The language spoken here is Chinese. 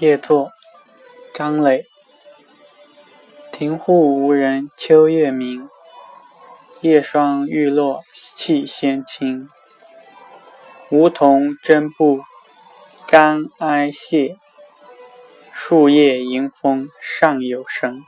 夜作，张磊。庭户无人，秋月明。夜霜欲落气先晴。梧桐真不干哀谢，树叶迎风尚有声。